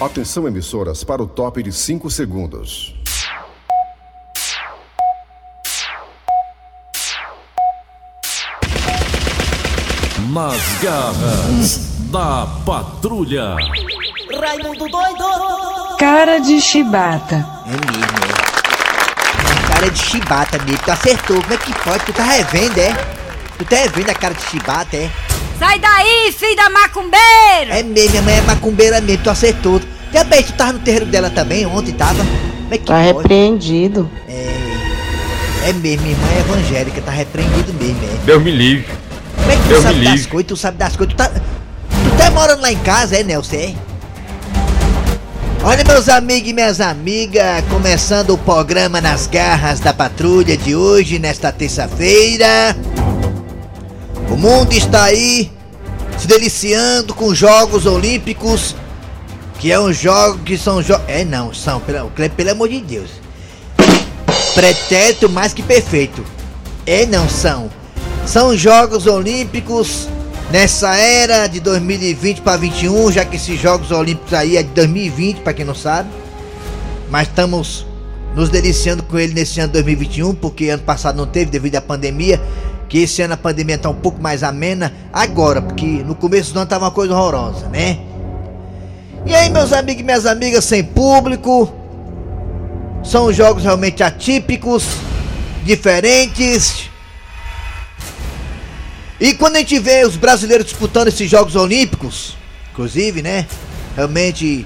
Atenção emissoras para o top de 5 segundos. Nas garras da patrulha. Raimundo doido! Cara de chibata. É mesmo, é. Cara de chibata mesmo, tu acertou. Como é que pode? Tu tá revendo, é? Tu tá revendo a cara de chibata, é? Sai daí, filho da macumbeira! É mesmo, minha mãe é macumbeira mesmo, tu acertou. Também, tu tava no terreiro dela também, ontem tava. Como é que Tá pode? repreendido. É, é mesmo, minha irmã é evangélica, tá repreendido mesmo, é. Deus me livre. Como é que tu Deus sabe das livre. coisas? Tu sabe das coisas? Tu tá. Tu tá morando lá em casa, é, Nelson? É? Olha, meus amigos e minhas amigas, começando o programa Nas Garras da Patrulha de hoje, nesta terça-feira. Mundo está aí se deliciando com os Jogos Olímpicos, que é um jogo que são jogos. É, não, são, pelo, pelo amor de Deus. Pretérito mais que perfeito. É, não são. São Jogos Olímpicos nessa era de 2020 para 21, já que esses Jogos Olímpicos aí é de 2020, para quem não sabe. Mas estamos nos deliciando com ele nesse ano 2021, porque ano passado não teve devido à pandemia. Que esse ano a pandemia tá um pouco mais amena agora, porque no começo do ano tava uma coisa horrorosa, né? E aí, meus amigos e minhas amigas, sem público, são jogos realmente atípicos, diferentes. E quando a gente vê os brasileiros disputando esses Jogos Olímpicos, inclusive, né? Realmente,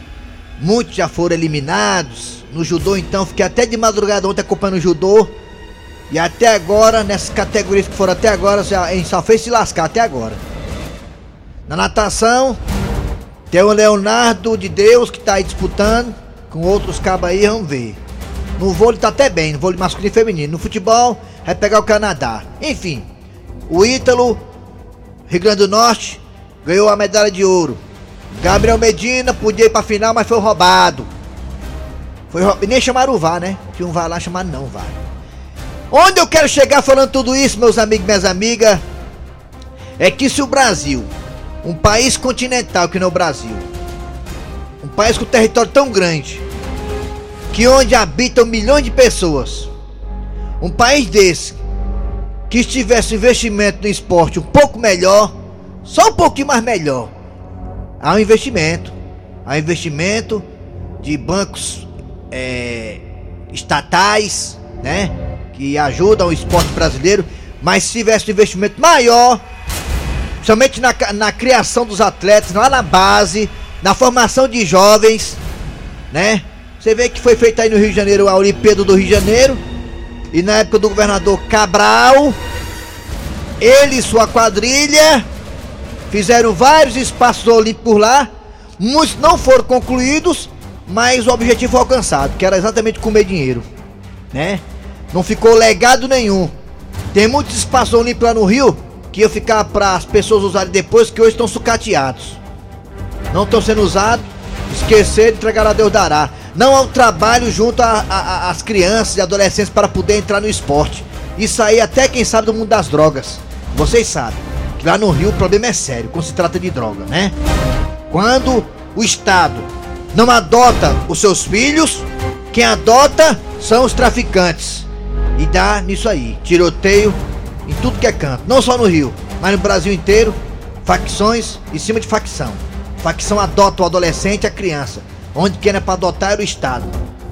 muitos já foram eliminados. No judô, então, fiquei até de madrugada ontem acompanhando o judô. E até agora, nessas categorias que foram até agora, a só fez se lascar até agora. Na natação, tem o Leonardo de Deus que tá aí disputando. Com outros cabos aí, vamos ver. No vôlei tá até bem, no vôlei masculino e feminino. No futebol, vai pegar o Canadá. Enfim, o Ítalo, Rio Grande do Norte, ganhou a medalha de ouro. Gabriel Medina podia ir pra final, mas foi roubado. Foi roubado. Nem chamaram o VAR, né? Tinha um VAR lá chamado não VAR. Onde eu quero chegar falando tudo isso, meus amigos e minhas amigas, é que se o Brasil, um país continental que não é o Brasil, um país com território tão grande, que onde habitam milhões de pessoas, um país desse, que estivesse investimento no esporte um pouco melhor, só um pouquinho mais melhor, há um investimento, há investimento de bancos é, estatais, né, que ajudam o esporte brasileiro, mas se tivesse um investimento maior, somente na, na criação dos atletas, lá na base, na formação de jovens, né? Você vê que foi feita aí no Rio de Janeiro a Olimpíada do Rio de Janeiro, e na época do governador Cabral, ele e sua quadrilha fizeram vários espaços olímpicos lá, muitos não foram concluídos, mas o objetivo foi alcançado, que era exatamente comer dinheiro, né? Não ficou legado nenhum. Tem muitos espaços olímpicos lá no Rio que ia ficar para as pessoas usarem depois, que hoje estão sucateados. Não estão sendo usados, esquecer entregar a Deus dará. Não há um trabalho junto às crianças e adolescentes para poder entrar no esporte. Isso aí até quem sabe do mundo das drogas. Vocês sabem que lá no Rio o problema é sério quando se trata de droga, né? Quando o Estado não adota os seus filhos, quem adota são os traficantes. E dá nisso aí, tiroteio em tudo que é canto, não só no Rio, mas no Brasil inteiro, facções em cima de facção. Facção adota o adolescente e a criança. Onde quem é pra adotar era o Estado.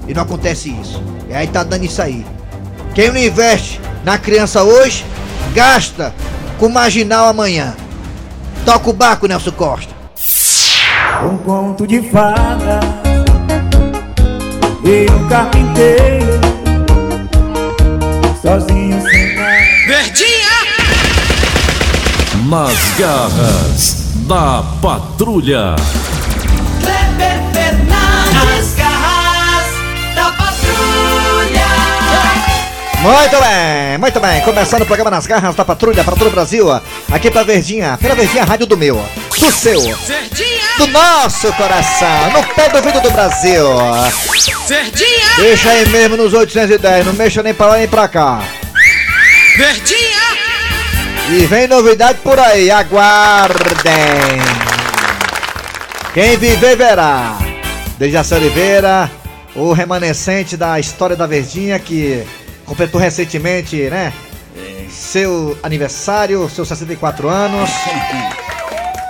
E não acontece isso. E aí tá dando isso aí. Quem não investe na criança hoje, gasta com marginal amanhã. Toca o barco, Nelson Costa. Um conto de fada E um carpinteiro Sozinho sem nada Nas garras da patrulha. Kleber Fernandes, garras da patrulha. Muito bem, muito bem. Começando o programa Nas Garras da Patrulha para todo o Brasil. Aqui pra Verdinha, pela Verdinha Rádio do meu, do seu, do nosso coração, no pé do ouvido do Brasil. ó. Deixa aí mesmo nos 810, não mexa nem pra lá nem pra cá. E vem novidade por aí, aguardem. Quem viver verá. Dejaci Oliveira, o remanescente da história da Verdinha, que completou recentemente, né? Seu aniversário, seus 64 anos.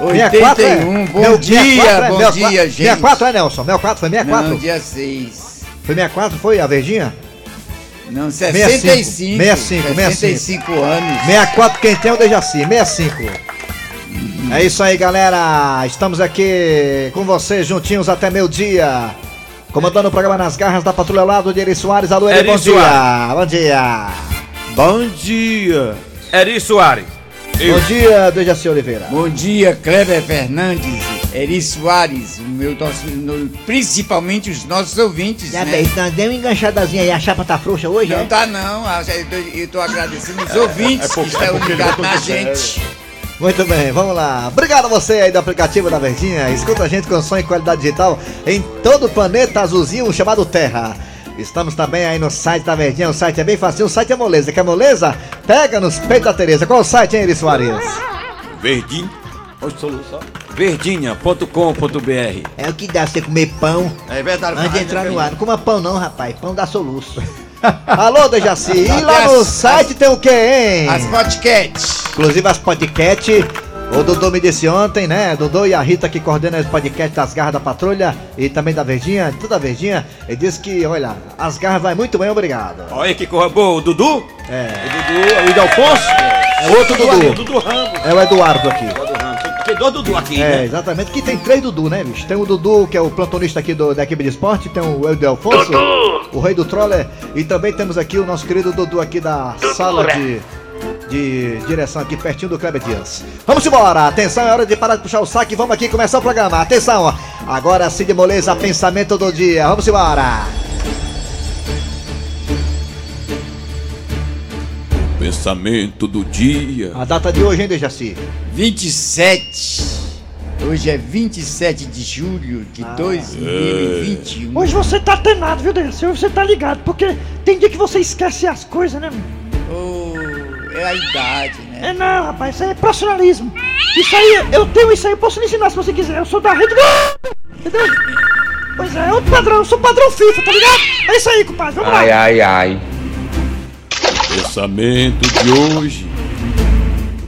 64, é? 81, bom Meu- dia, 64, é? bom 64, dia, gente. 64 é, Nelson? 64, foi 64? Não, dia 6. Foi 64, foi a Verdinha? Não, 65, 65. 65, 65 anos. 64 quem tem é o Dejaci, 65. É isso aí, galera. Estamos aqui com vocês juntinhos até meio dia. Comandando o programa nas garras da Patrulha lá do Eri Soares. Alô, Eri, Eri bom dia. Soares. Bom dia. Bom dia. Eri Soares. Eu. Bom dia, Dejaci Oliveira. Bom dia, Kleber Fernandes, Eri Soares, o meu, nosso- no- principalmente os nossos ouvintes. Já né? bem, nós deu uma enganchadazinha aí. A chapa tá frouxa hoje, Não é? tá não, ah, eu tô, eu tô agradecendo os ouvintes é porque- que estão é porque ligados ele na gente. Muito bem, vamos lá. Obrigado a você aí do aplicativo da Verdinha. Escuta a gente com som e qualidade digital em todo o planeta azulzinho chamado Terra. Estamos também aí no site da Verdinha. O site é bem fácil. O site é moleza. Quer moleza? Pega nos peitos da Tereza. Qual o site, hein, Eri Soares? Verdinha. Verdinha.com.br. É o que dá você comer pão É verdade. antes de entrar no ar. Não coma pão não, rapaz. Pão dá soluço. Alô, Dejaci. E lá no site tem o quê, hein? As podcasts. Inclusive as podcast. O Dodô me disse ontem, né? Dodô e a Rita que coordenam os podcasts das garras da patrulha e também da Verdinha, toda a Verdinha, ele disse que, olha, as garras vai muito bem, obrigado. Olha que corra boa. O Dudu? É, O Dudu. O Idelfonso? é outro ali, O Dudu. Dudu Ramos. É o Eduardo aqui. Dudu. Tem dois Dudu aqui, É, né? exatamente, que tem três Dudu, né, bicho? Tem o Dudu, que é o plantonista aqui do, da equipe de esporte, tem o Edelfonso, o rei do troller, e também temos aqui o nosso querido Dudu aqui da sala de, de direção aqui, pertinho do Kleber Dias. Vamos embora, atenção, é hora de parar de puxar o saque, vamos aqui começar o programa, atenção, agora Cid Moleza, pensamento do dia, vamos embora. Pensamento do dia. A data de hoje, hein, Dejaci? 27. Hoje é 27 de julho de 2021. Hoje você tá atenado, viu, Dejaci? Hoje você tá ligado, porque tem dia que você esquece as coisas, né? mano? Oh, é a idade, né? É não, rapaz, isso aí é profissionalismo. Isso aí, eu tenho isso aí, eu posso lhe ensinar se você quiser. Eu sou da Rede Globo, entendeu? Pois é, é outro padrão, eu sou padrão FIFA, tá ligado? É isso aí, compadre, vamos lá. ai, ai. Pensamento de hoje.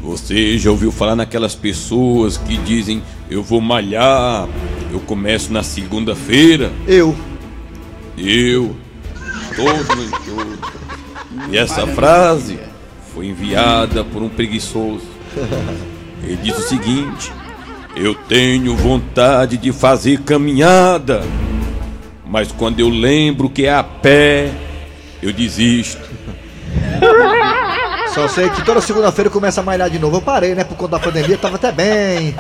Você já ouviu falar naquelas pessoas que dizem eu vou malhar, eu começo na segunda-feira, Eu. eu, todo mentor. E essa frase foi enviada por um preguiçoso. Ele diz o seguinte: Eu tenho vontade de fazer caminhada, mas quando eu lembro que é a pé, eu desisto. Só sei que toda segunda-feira começa a malhar de novo. Eu parei, né? Por conta da pandemia, tava até bem.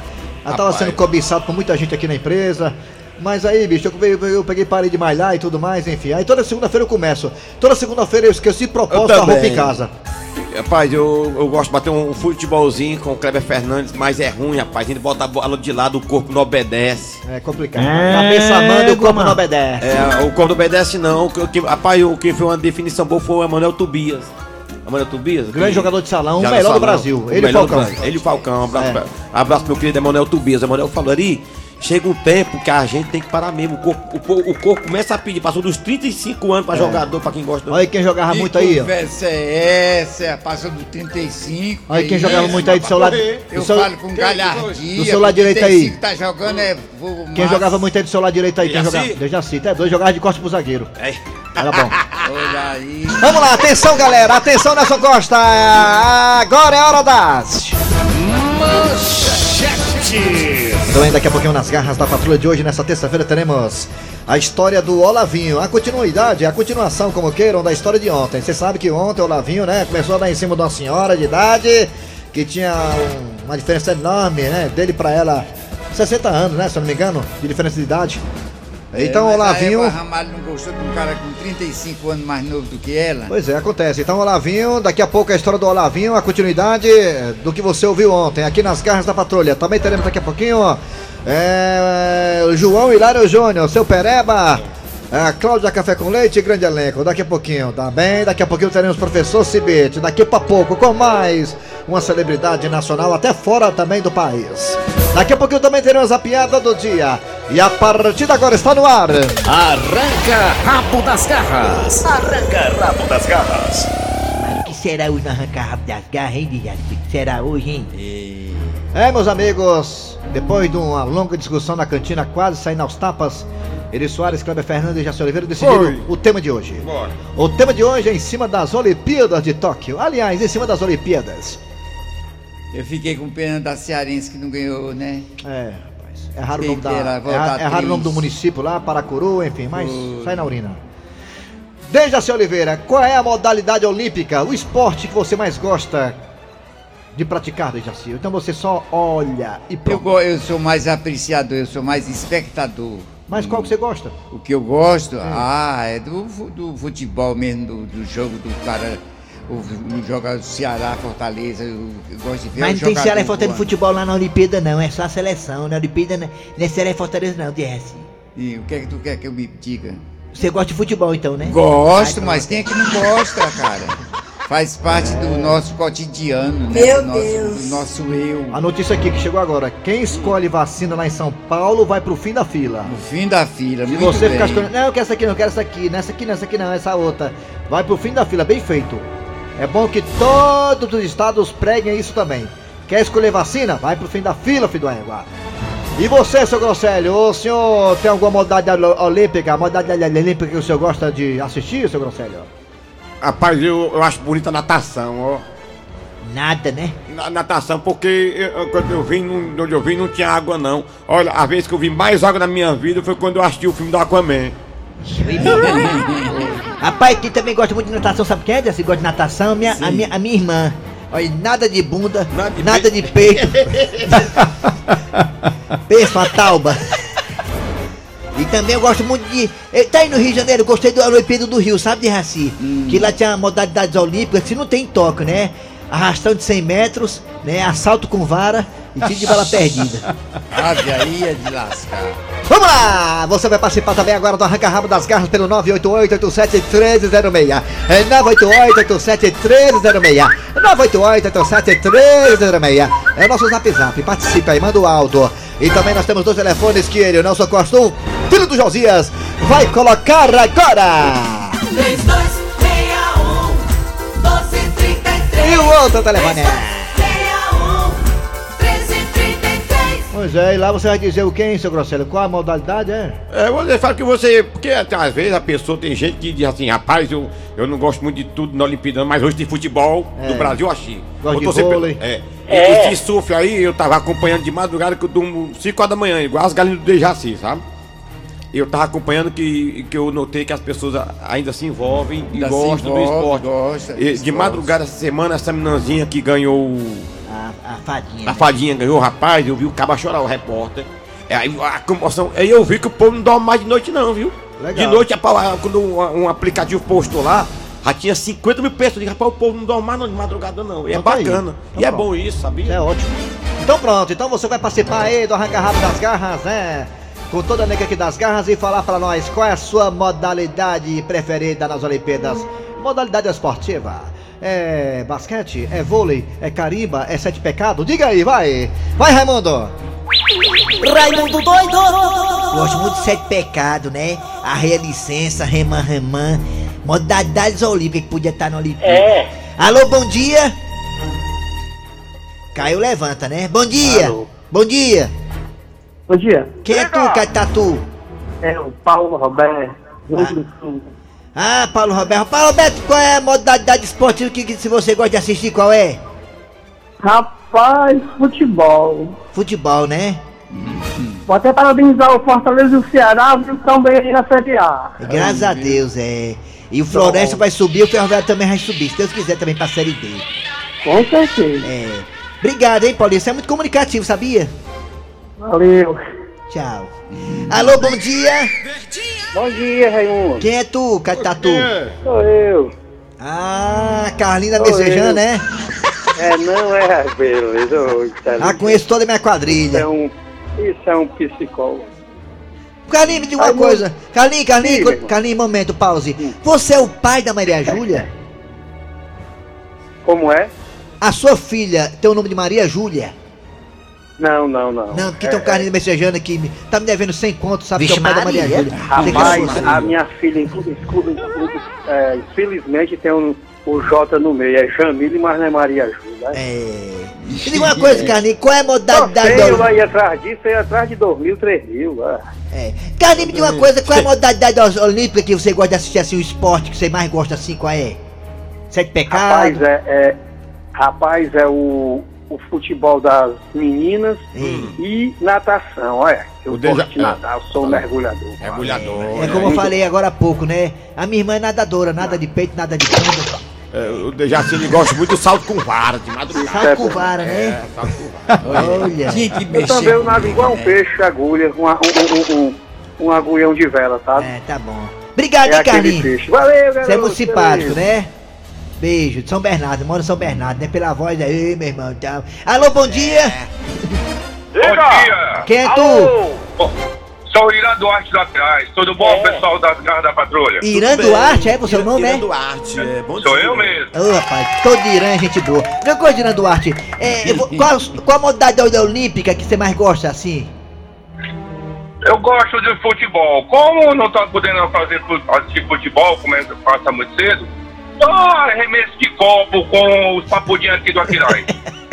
Eu tava sendo cobiçado por muita gente aqui na empresa. Mas aí, bicho, eu peguei, eu peguei parei de malhar e tudo mais, enfim. Aí toda segunda-feira eu começo. Toda segunda-feira eu esqueci propósito da roupa em casa. Rapaz, eu, eu gosto de bater um futebolzinho com o Kleber Fernandes, mas é ruim, rapaz. A gente bota a bola de lado, o corpo não obedece. É complicado. Cabeça manda e o corpo não obedece. É, o corpo não obedece não. O que- o que- rapaz, o que foi uma definição boa foi o Emanuel Tobias. Emanuel Tobias? Grande que- jogador de salão, o Já no melhor do salão, Brasil. o Ele e melhor do Falcão. Brasil. Ele e o Falcão. Abraço, É. pra- abraço pro meu querido Emanuel Tobias. Emanuel falou ali. Chega um tempo que a gente tem que parar mesmo. O corpo, o, o corpo começa a pedir. Passou dos 35 anos pra jogador, pra quem gosta. É. Olha aí quem jogava Que muito aí, ó. conversa é essa? Passou do 35. Olha que quem jogava isso? muito aí do seu lado. Eu do seu- falo com galhardia. do seu lado direito aí. 35 tá jogando é... vou- Quem jogava muito aí do seu lado direito aí? Quem Dejaci? jogava? Dejaci, até dois jogava de costas pro zagueiro. É. Era bom. Olha aí. Vamos lá, atenção galera, atenção Nelson Costa. Agora é hora das. Então, aí, daqui a pouquinho nas garras da patrulha de hoje, nessa terça-feira, teremos a história do Olavinho, a continuidade, a continuação, como queiram, da história de ontem. Você sabe que ontem o Olavinho, né, começou dar em cima de uma senhora de idade que tinha um- uma diferença enorme, né, dele pra ela, 60 anos, né, se eu não me engano, de diferença de idade. Então, É, o mas Olavinho. A Eva Ramalho não gostou de um cara com 35 anos mais novo do que ela? Pois é, acontece. Então, Olavinho, daqui a pouco a história do Olavinho, a continuidade do que você ouviu ontem, aqui nas garras da patrulha. Também teremos daqui a pouquinho, é, João Hilário Júnior, seu Pereba, a Cláudia Café com Leite, grande elenco. Daqui a pouquinho, tá bem? Daqui a pouquinho teremos o professor Cibete. Daqui pra pouco, com mais uma celebridade nacional, até fora também do país. Daqui a pouquinho também teremos a piada do dia. E a partida agora está no ar. Arranca rabo das garras. Arranca rabo das garras. Mas o que será hoje no arrancar rabo das garras, hein, Dias? O que será hoje, hein? É, meus amigos, depois de uma longa discussão na cantina, quase saindo aos tapas, Eri Soares, Kleber Fernandes e Jaci Oliveira decidiram Oi. o tema de hoje. O tema de hoje é em cima das Olimpíadas de Tóquio. Aliás, em cima das Olimpíadas. Eu fiquei com pena da Cearense que não ganhou, né? É, rapaz. É raro o nome, da, é, ra- é raro o nome do município lá, Paracuru, enfim, mas sai na urina. Dejaci Oliveira, qual é a modalidade olímpica, o esporte que você mais gosta de praticar, Dejaci? Então você só olha e Eu, pronto. go- eu sou mais apreciador, eu sou mais espectador. Mas qual que você gosta? O que eu gosto, ah, é do, do futebol mesmo, do, do jogo do cara. O, o joga Ceará, Fortaleza, eu, eu gosto de ver Mas não tem Ceará e Fortaleza de futebol lá na Olimpíada, não. É só a seleção. Na Olimpíada não não é Ceará e Fortaleza, não, Dejaci. E o que é que tu quer que eu me diga? Você gosta de futebol, então, né? Gosto, Ai, mas quem é que não gosta, cara? Faz parte do nosso cotidiano, né? Meu do nosso, Deus. do nosso eu. A notícia aqui que chegou agora. Quem escolhe vacina lá em São Paulo vai pro fim da fila. No fim da fila, Se você bem. ficar escolhendo, não, eu quero essa aqui, não eu quero essa aqui, nessa aqui, nessa aqui não, essa outra. Vai pro fim da fila, bem feito. É bom que todos os estados preguem isso também. Quer escolher vacina? Vai pro fim da fila, filho do égua. E você, seu Grosselho, o senhor tem alguma modalidade ol- olímpica, modalidade olímpica que o senhor gosta de assistir, seu Grosselho? Rapaz, eu, eu acho bonita a natação, ó. Nada, né? Na, natação, porque eu- quando eu vim, não, onde eu vim não tinha água não. Olha, a vez que eu vi mais água na minha vida foi quando eu assisti o filme do Aquaman. Rapaz, quem também gosta muito de natação, sabe quem é? Se gosta de natação, minha, a, minha, a minha irmã. Olha, nada de bunda, nada de, peito. Pensa uma tauba. E também eu gosto muito de. eh, Tá aí no Rio de Janeiro, gostei do Olimpíada do Rio, sabe de Raci? Que lá tinha modalidades olímpicas, que não tem toque, né? Arrastão de 100 metros, né? Assalto com vara e tiro de bala perdida. Ave aí é de lascar. Vamos lá! Você vai participar também agora do Arranca Rabo das Garras pelo 988-87-1306. É 988-87-1306. 988-87-1306. É o nosso zap zap. Participe aí, manda o áudio. E também nós temos dois telefones que ele, o Nelson Costa, o filho do Josias, vai colocar agora. 3261 1233 E o outro telefone é. Pois é, e lá você vai dizer o que, hein, seu Grosselho? Qual a modalidade é? É, você fala que você. Porque até às vezes a pessoa tem gente que diz assim, rapaz, eu, eu não gosto muito de tudo na Olimpíada, mas hoje tem futebol É. do Brasil, eu achei. Gosto Eu de torcer pelo- vôlei. É. E Esse surf aí, eu tava acompanhando de madrugada, que eu durmo 5 horas da manhã, igual as galinhas do Dejaci, sabe? Eu tava acompanhando que, que eu notei que as pessoas ainda se envolvem e Ainda se gostam do envolve, esporte. gosta do E de esporte. madrugada essa semana, essa meninazinha que ganhou o- A, a fadinha. a fadinha ganhou, rapaz, eu vi o caba chorar, o repórter. É, aí a comoção. Aí eu vi que o povo não dorme mais de noite, não, viu? Legal. De noite, a- quando um, um aplicativo postou lá, já tinha 50 mil pessoas. Disse, rapaz, o povo não dorme mais não, de madrugada, não. E é Então tá bacana. Então e é bom isso, sabia? É ótimo. Então pronto, então você vai participar aí do Arranca Rabo das Garras, né? Com toda a nega aqui das garras e falar pra nós qual é a sua modalidade preferida nas Olimpíadas. Modalidade esportiva. É basquete? É vôlei? É carimba? É sete pecados? Diga aí, vai! Vai, Raimundo! Raimundo doido Gosto muito de sete pecados, né? A licença, remã, remã. Modalidades olímpicas que podia estar na Olimpíada. É. Alô, bom dia! Caiu, levanta, né? Bom dia! Alô. Bom dia! Bom dia. Quem é tu, Catatu? É o Paulo Roberto. Sul. Ah, Paulo Roberto. Paulo Roberto, qual é a modalidade esportiva que, que se você gosta de assistir, qual é? Rapaz, futebol. Futebol, né? Vou até parabenizar o Fortaleza e o Ceará, viu? Estão bem aí na Série A. Graças a Deus, é. E o Floresta vai subir, o Ferroviário também vai subir, se Deus quiser também pra Série D. Com certeza. É. Obrigado, hein, Paulinho? Você é muito comunicativo, sabia? Valeu. Tchau. Alô, bom dia! Bom dia, Raimundo. Quem é tu, Catatu? Sou eu. Ah, Sou Messejana, eu. né? É, não é, beleza. tá Ah, conheço toda a minha quadrilha. Isso é um, isso é um psicólogo. Carlinhos, me diga uma Ai, coisa. Carlinhos, Carlinhos, irmão. Carlinhos, momento, pause. Você é o pai da Maria Júlia? Como é? A sua filha tem o nome de Maria Júlia? Não, não, não. Não, porque É, tem um carninho messejando aqui, me- tá me devendo 100 conto, sabe Vixe que é o pai da Maria Maria. Júlia. Rapaz, a minha filha, é, infelizmente, tem um, o J no meio. É Jamile, mas não é Maria Júlia. É. Me diga uma coisa, Carlinhos, qual é a modalidade Sei, eu da... ia atrás disso, eu ia atrás de 2 mil, 3 mil. ah. É. Carlinhos, me diga uma coisa, qual é a modalidade das olímpicas que você gosta de assistir assim, o esporte que você mais gosta assim, qual é? Sete pecados? Rapaz, é, é, rapaz, é o, o futebol das meninas e natação, olha. Eu O deja- gosto de nadar, eu sou um mergulhador. Mergulhador. É como eu falei agora há pouco, né? A minha irmã é nadadora, nada de peito, nada de bunda. É, o Dejaci ele gosta muito do salto com vara, de madrugada. Salto com vara, né? É, salto com vara. Olha. Eu também eu nado igual um peixe, agulha, uma- um, um, um, um agulhão de vela, sabe? É, tá bom. Obrigado, É hein, Carlinhos? Valeu, garoto. Você é muito simpático, né? Beijo, de São Bernardo, mora em São Bernardo, né? Pela voz aí, meu irmão. Então. Alô, bom dia! Bom dia! Quem é tu? Sou o Irã Duarte lá atrás. Tudo bom, pessoal das garras da patrulha? Irã Duarte, é o seu nome, é? Duarte, é bom Sou eu mesmo. Ô, rapaz, todo de Irã é gente boa. Uma coisa, Irã Duarte, é, eu vou- qual, qual a modalidade da olímpica que você mais gosta, assim? Eu gosto de futebol. Como não tô podendo fazer assistir futebol, como é que passa muito cedo, só arremesso de copo com os papudinhos aqui do Aquiraz.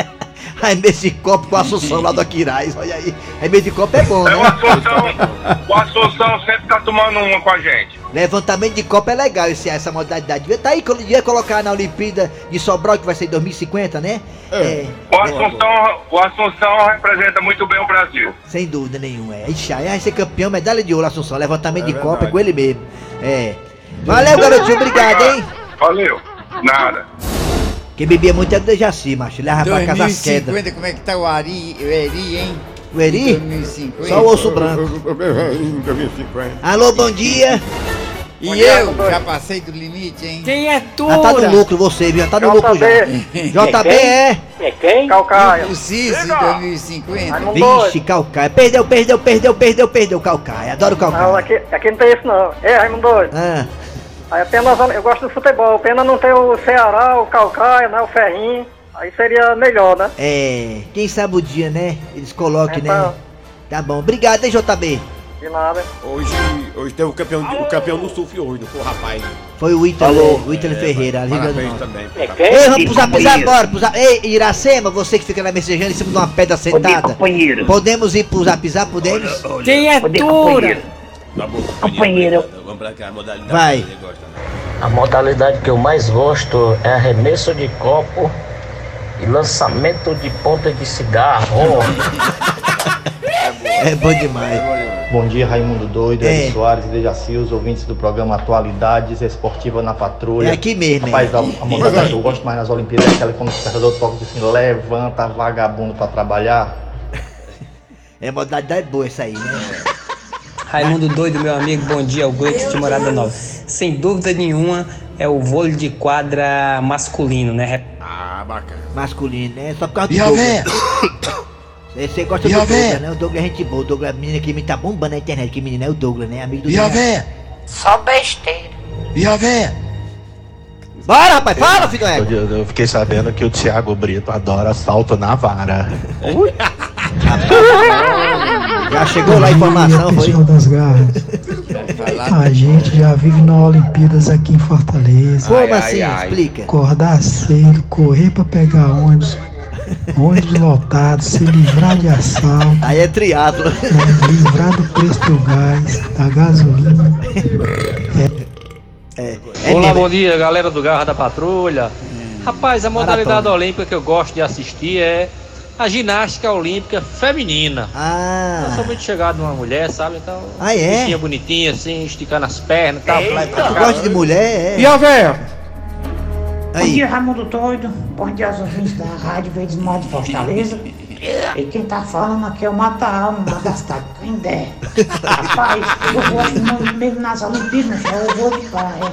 Ai, nesse copo com a Assunção lá do Aquiraz, olha aí. Meio de copo é bom, né? É o Assunção, o Assunção sempre tá tomando uma com a gente. Levantamento de copo é legal esse, essa modalidade. Devia tá aí, quando devia colocar na Olimpíada de Sobral, que vai ser em 2050, né? É. O Assunção, o Assunção representa muito bem o Brasil. Sem dúvida nenhuma, é. Ixi, aí vai ser campeão, medalha de ouro, Assunção. Levantamento de copo é verdade. com ele mesmo. É. Valeu, garotinho, obrigado, hein? Valeu. Nada. Quem bebia muito é do Dejaci, macho. Leva pra casa as quedas. 2050, como é que tá o Ari, o Eri, hein? O Eri? 2050. Só o osso branco. Alô, bom dia. E eu já passei do limite, hein? Quem é tu? Já tá no lucro você, viu? Já tá no lucro já. JB é. É quem? Calcaia. O Ciso em 2050. Vixe, Calcaia. Perdeu, perdeu, perdeu, perdeu, perdeu, Calcaia. Adoro Não, Calcaia. aqui, aqui não tem isso não. É, Raimundo doido. Ah, Aí apenas eu gosto do futebol. Pena não ter o Ceará, o Calcaia, né? O Ferrinho. Aí seria melhor, né? é. Quem sabe o dia, né? Eles coloquem, né? Então. Tá bom. Obrigado, hein, JB. De nada. Hoje, hoje teve o campeão, o campeão no surf hoje, não foi o rapaz. Foi o Ítalo, o Ítalo É, Ferreira, Grande do também. É? Ei, vamos pro zap pro zap. Ei, Iracema, você que fica lá messejando em cima de uma pedra sentada. companheiro. Podemos ir pro zap zap, podemos? Quem é Cadê, tu? Companheiro? Tá bom, Companheiro. Vamos pra cá, a modalidade Vai. que você gosta. A modalidade que eu mais gosto é arremesso de copo e lançamento de ponta de cigarro. É bom demais. Bom dia, Raimundo Doido, É. Ed Soares e Dejaci, os ouvintes do programa Atualidades Esportiva na Patrulha. É aqui mesmo, é. Rapaz, a, a modalidade que eu gosto mais nas Olimpíadas é aquela quando o despertador toca assim, levanta vagabundo pra trabalhar. É modalidade boa essa aí, né? Raimundo Doido, meu amigo, bom dia, Augusto de Morada Nova. Sem dúvida nenhuma, é o vôlei de quadra masculino, né? Ah, bacana. Masculino, né? Só por causa do E a véia? Você gosta E do a? Douglas, né? O Douglas é gente boa. O Douglas, menina que me tá bombando na internet. Que menino é o Douglas, né? Amigo do E a véia? Só besteira. E a véia? Bora, rapaz, fala, filho é. Eu, eu fiquei sabendo que o Thiago Brito adora salto na vara. Já chegou lá a informação, foi? das garras. A gente já vive na Olimpíadas aqui em Fortaleza. Como assim? Explica. Acordar cedo, correr pra pegar ônibus, ônibus lotado, se livrar de assalto, Aí é triatlo. né, livrar do preço do gás, da gasolina. É, Olá, bom dia, galera do Garra da Patrulha. Rapaz, a modalidade olímpica que eu gosto de assistir é a ginástica olímpica feminina. Ah. Eu sou muito chegado numa mulher, sabe? Então, Ah, é? bichinha bonitinha, assim, esticando as pernas e tal. pra Tu gosta de mulher, é? E a véia? Bom dia, Raimundo Doido. Bom dia aos ouvintes da Rádio Verdes Modo Fortaleza. E quem tá falando aqui é o Mata Alma, uma das Taquindé. Rapaz, eu gosto muito mesmo nas Olimpíadas, o voo de praia.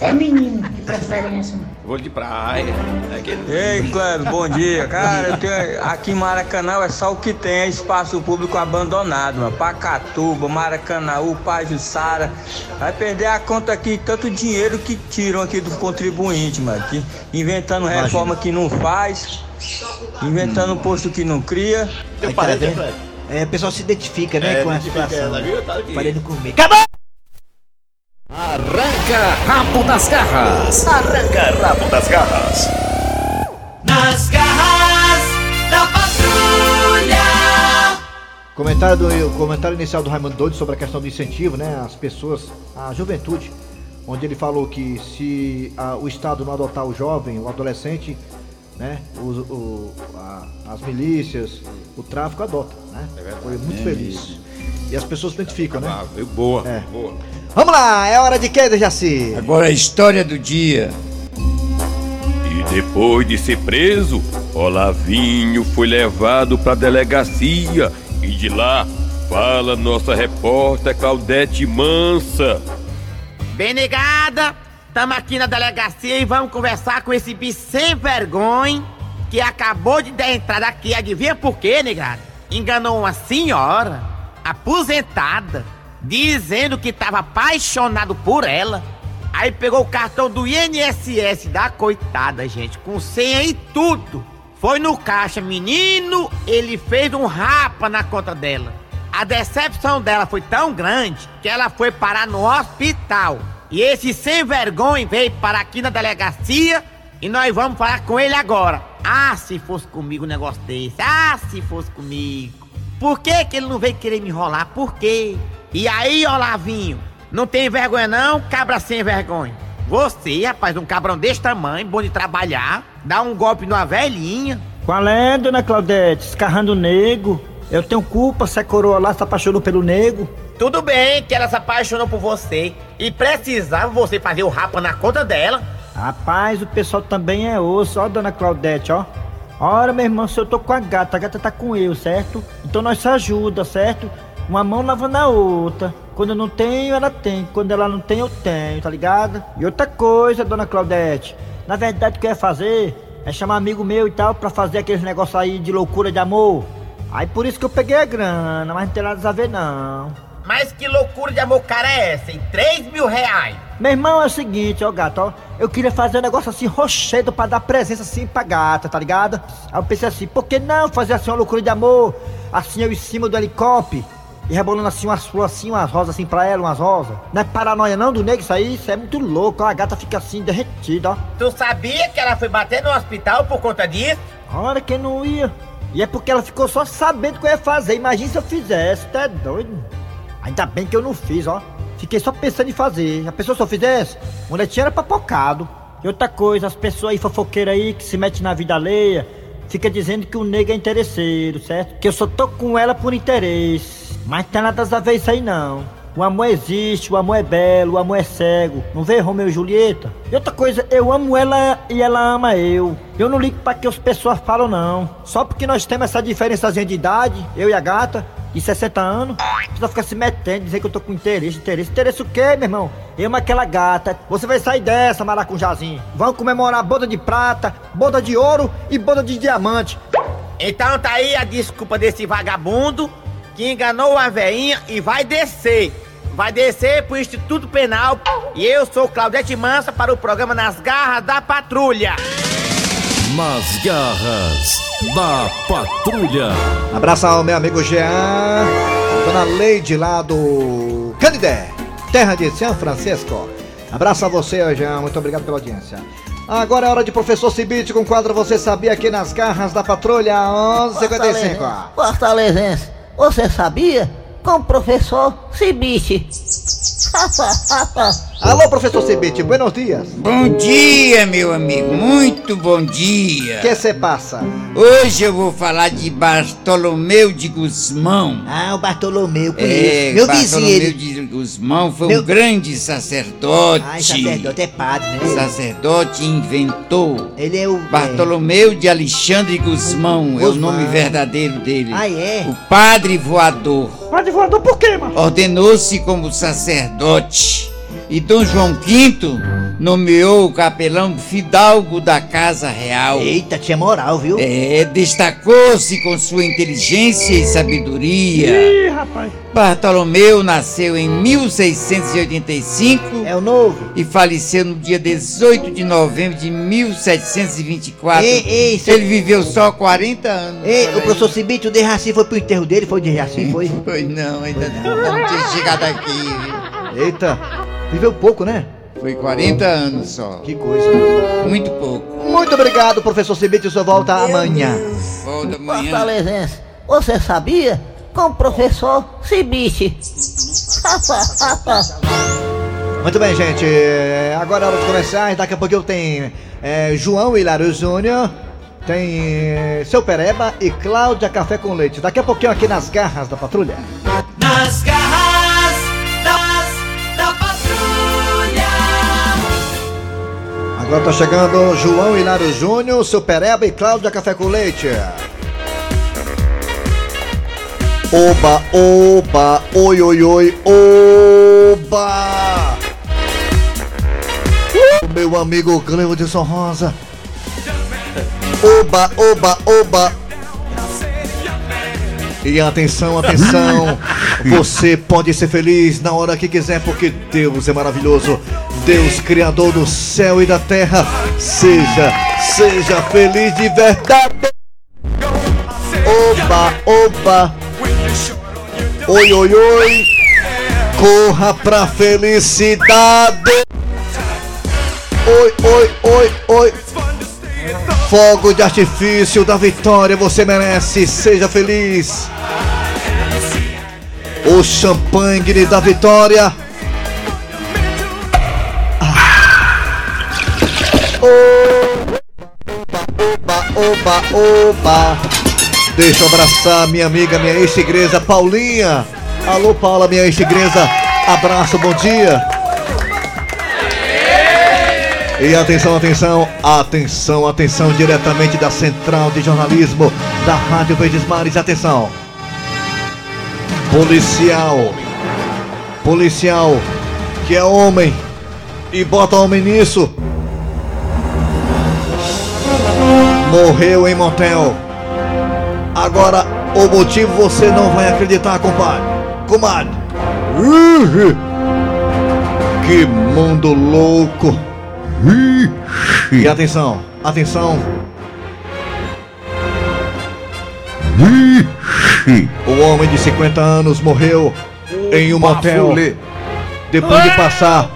Feminino, de preferência. Vôlei de praia. É aquele... Ei, Cleber, bom dia. Cara, eu tenho, aqui em Maracanã é só o que tem é espaço público abandonado, mano. Pacatuba, Maracanãú, Pajuçara. Vai perder a conta aqui, tanto dinheiro que tiram aqui do contribuinte, mano. Que, inventando Imagina. reforma que não faz, inventando posto que não cria. Tá vendo? É, o pessoal se identifica, né, É, com a identifica, situação. tá viu? Aqui. Parei no comer. Acabou! Arranca rabo das garras. Arranca rabo das garras. Nas garras da patrulha. Comentário, do, comentário inicial do Raimundo Doido sobre a questão do incentivo, né? As pessoas, a juventude, onde ele falou que se ah, o Estado não adotar o jovem, o adolescente, né? Os- o- a- as milícias, o tráfico adota, né? Foi muito É feliz. E as pessoas se identificam, né? Ah, veio boa, É. boa. Vamos lá, é hora de quê, Dejaci? Agora a história do dia. E depois de ser preso, Olavinho foi levado pra delegacia e de lá fala nossa repórter Claudete Mansa. Bem negada, estamos aqui na delegacia e vamos conversar com esse bicho sem vergonha que acabou de dar entrada aqui. Adivinha por quê, negada? Enganou uma senhora aposentada, dizendo que estava apaixonado por ela. Aí pegou o cartão do INSS da coitada, gente, com senha e tudo. Foi no caixa, menino, ele fez um rapa na conta dela. A decepção dela foi tão grande que ela foi parar no hospital. E esse sem vergonha veio parar aqui na delegacia e nós vamos falar com ele agora. Ah, se fosse comigo um negócio desse. Ah, se fosse comigo. Por que, que ele não veio querer me enrolar? Por quê? E aí, Olavinho, não tem vergonha não, cabra sem vergonha? Você, rapaz, um cabrão desse tamanho, bom de trabalhar, dá um golpe numa velhinha. Qual é, dona Claudete? Escarrando o nego. Eu tenho culpa se a coroa lá se apaixonou pelo nego. Tudo bem que ela se apaixonou por você e precisava você fazer o rapa na conta dela. Rapaz, o pessoal também é osso, ó, dona Claudete, ó. Ora, meu irmão, se eu tô com a gata, a gata tá com eu, certo? Então nós se ajuda, certo? Uma mão lavando a outra. Quando eu não tenho, ela tem. Quando ela não tem, eu tenho, tá ligado? E outra coisa, dona Claudete. Na verdade, o que eu ia fazer é chamar amigo meu e tal pra fazer aqueles negócios aí de loucura de amor. Aí por isso que eu peguei a grana, mas não tem nada a ver não. Mas que loucura de amor cara é essa, em 3 mil reais? Meu irmão, é o seguinte, ó gato, ó. Eu queria fazer um negócio assim, rochedo, pra dar presença assim pra gata, tá ligado? Aí eu pensei assim, por que não fazer assim uma loucura de amor? Assim eu em cima do helicóptero. E rebolando assim umas flores assim, umas rosas assim pra ela, umas rosas. Não é paranoia não do nego isso aí? Isso é muito louco, ó. A gata fica assim, derretida, ó. Tu sabia que ela foi bater no hospital por conta disso? Olha quem não ia. E é porque ela ficou só sabendo o que eu ia fazer. Imagina se eu fizesse, tá doido? Ainda bem que eu não fiz, ó. Fiquei só pensando em fazer. A pessoa eu fizesse, o netinho era papocado. E outra coisa, as pessoas aí fofoqueiras aí que se metem na vida alheia, fica dizendo que o nego é interesseiro, certo? Que eu só tô com ela por interesse. Mas tem nada a ver isso aí não. O amor existe, o amor é belo, o amor é cego. Não vê Romeu e Julieta? E outra coisa, eu amo ela e ela ama eu. Eu não ligo pra que as pessoas falam não. Só porque nós temos essa diferençazinha de idade, eu e a gata, de 60 anos, você fica se metendo, dizer que eu tô com interesse, interesse. Interesse o quê, meu irmão? Eu aquela gata. Você vai sair dessa, maracujazinho. Vamos comemorar boda de prata, boda de ouro e boda de diamante. Então tá aí a desculpa desse vagabundo que enganou a veinha e vai descer. Vai descer pro Instituto Penal. E eu sou Claudete Mansa para o programa Nas Garras da Patrulha. Nas garras da patrulha. Abraço ao meu amigo Jean, Dona Leide lá do Canidé, terra de São Francisco. Abraço a você, Jean, muito obrigado pela audiência. Agora é hora de professor Cibite com o quadro Você Sabia aqui nas garras da patrulha 1155. Fortalezense, você sabia? Com o professor Cibite. Alô, professor Cibite, buenos dias. Bom dia, meu amigo, muito bom dia. O que você passa? Hoje eu vou falar de Bartolomeu de Guzmão. Ah, o Bartolomeu, É, Meu Bartolomeu vizinho, ele... de Guzmão foi Meu- um grande sacerdote. Ai, sacerdote é padre, né? Sacerdote inventor. Ele é o... Bartolomeu de Alexandre Guzmão, é o Guzmão. nome verdadeiro dele. Ah, é? O padre voador. Padre voador por quê, mano? Ordenou-se como sacerdote E Dom João V nomeou o capelão Fidalgo da Casa Real. Eita, tinha moral, viu? É, destacou-se com sua inteligência e sabedoria. Ih, rapaz. Bartolomeu nasceu em 1685. É o novo. E faleceu no dia 18 de novembro de 1724. Ei, ei, seu- Ele viveu só 40 anos. Ei, o aí. professor Cibite, o Dejaci foi pro enterro dele? Foi o Dejaci, foi? Foi não, ainda não. Ainda não tinha chegado aqui, viu? Eita, viveu pouco, né? Foi 40 anos só. Que coisa. Muito pouco. Muito obrigado, professor Cibite, o senhor volta amanhã. Volta amanhã. Fortalezense, você sabia? Com o professor Cibite. Muito bem, gente. Agora é hora de começar. Daqui a pouquinho tem é, João Hilário Júnior. Tem é, Seu Pereba e Cláudia Café com Leite. Daqui a pouquinho aqui nas garras da patrulha. Nas garras Agora tá chegando João Hilário Júnior, Seu Pereba e Cláudia Café com Leite. Oba, oba, oi, oi, oi, oba! O meu amigo Cleudson Rosa. Oba, oba, oba! E atenção, atenção! Você pode ser feliz na hora que quiser, porque Deus é maravilhoso. Deus, Criador do céu e da terra. Seja, seja feliz de verdade. Oba, oba! Oi, oi, oi! Corra pra felicidade! Oi, oi, oi, oi! Fogo de artifício da vitória, você merece, seja feliz! O champanhe da vitória! Oba, oba! Deixa eu abraçar minha amiga, minha ex-igreja Paulinha. Alô, Paula, minha ex-igreja. Abraço, bom dia. E atenção, atenção, atenção, atenção, diretamente da Central de Jornalismo da Rádio Verdes Mares. Atenção. Policial. Policial que é homem e bota homem nisso. Morreu em motel. Agora, o motivo você não vai acreditar, compadre. Comadre. Que mundo louco. E atenção, atenção. O homem de 50 anos morreu em um motel. Depois de passar.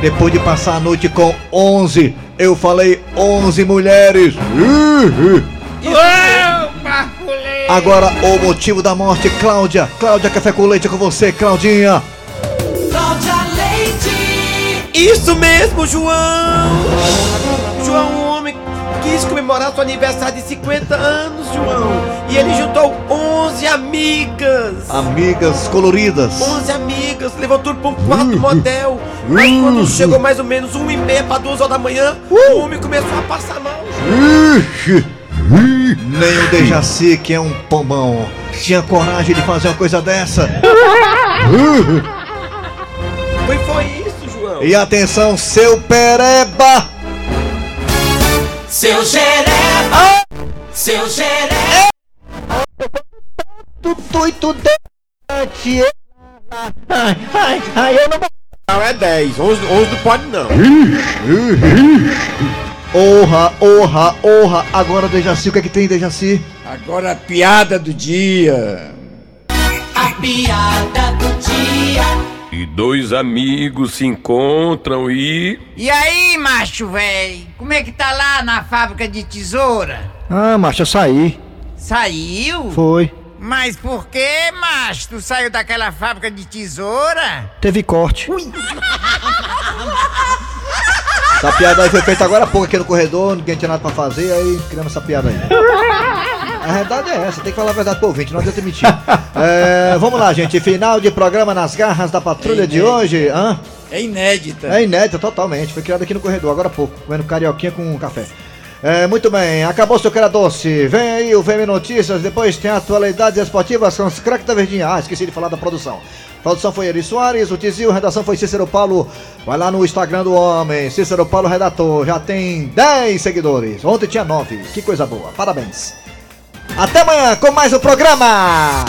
Depois de passar a noite com 11, eu falei 11 mulheres. Agora o motivo da morte, Cláudia. Cláudia Café com Leite com você, Claudinha. Cláudia Leite. Isso mesmo, João! João, quis comemorar seu aniversário de 50 anos, João. E ele juntou 11 amigas. Amigas coloridas. 11 amigas, levou tudo pra um quarto motel. Mas quando chegou mais ou menos 1 e meia pra 2 horas da manhã, o homem começou a passar mal. Ixi. Nem o Dejaci, que é um pombão, tinha coragem de fazer uma coisa dessa. Foi, foi isso, João. E atenção, seu pereba! Seu Jereba. Seu Jereba. Tudo e tudo é Ai, ai, ai, eu não Não, é 10. 11, 11 não pode não. Honra, honra, honra. Agora, Dejaci, o que é que tem, Dejaci? Agora a piada do dia. A piada do dia. E dois amigos se encontram e. E aí, macho, véi? Como é que tá lá na fábrica de tesoura? Ah, macho, eu saí. Saiu? Foi. Mas por que, macho? Tu saiu daquela fábrica de tesoura? Teve corte. Essa piada aí foi feita agora há pouco aqui no corredor, ninguém tinha nada pra fazer, aí criamos essa piada aí. A verdade é essa, tem que falar a verdade pro ouvinte, não adianta mentir. É, vamos lá, gente, final de programa nas garras da patrulha de hoje. Hã? É inédita. É inédita, totalmente. Foi criado aqui no corredor, agora há pouco, comendo carioquinha com café. É, muito bem, acabou seu cara doce. Vem aí o VM Notícias, depois tem atualidades esportivas com os craques da Verdinha. Ah, esqueci de falar da produção. Produção foi Eri Soares, o Tizil, redação foi Cícero Paulo. Vai lá no Instagram do homem, Cícero Paulo Redator, já tem 10 seguidores. Ontem tinha 9, que coisa boa, parabéns. Até amanhã com mais um programa.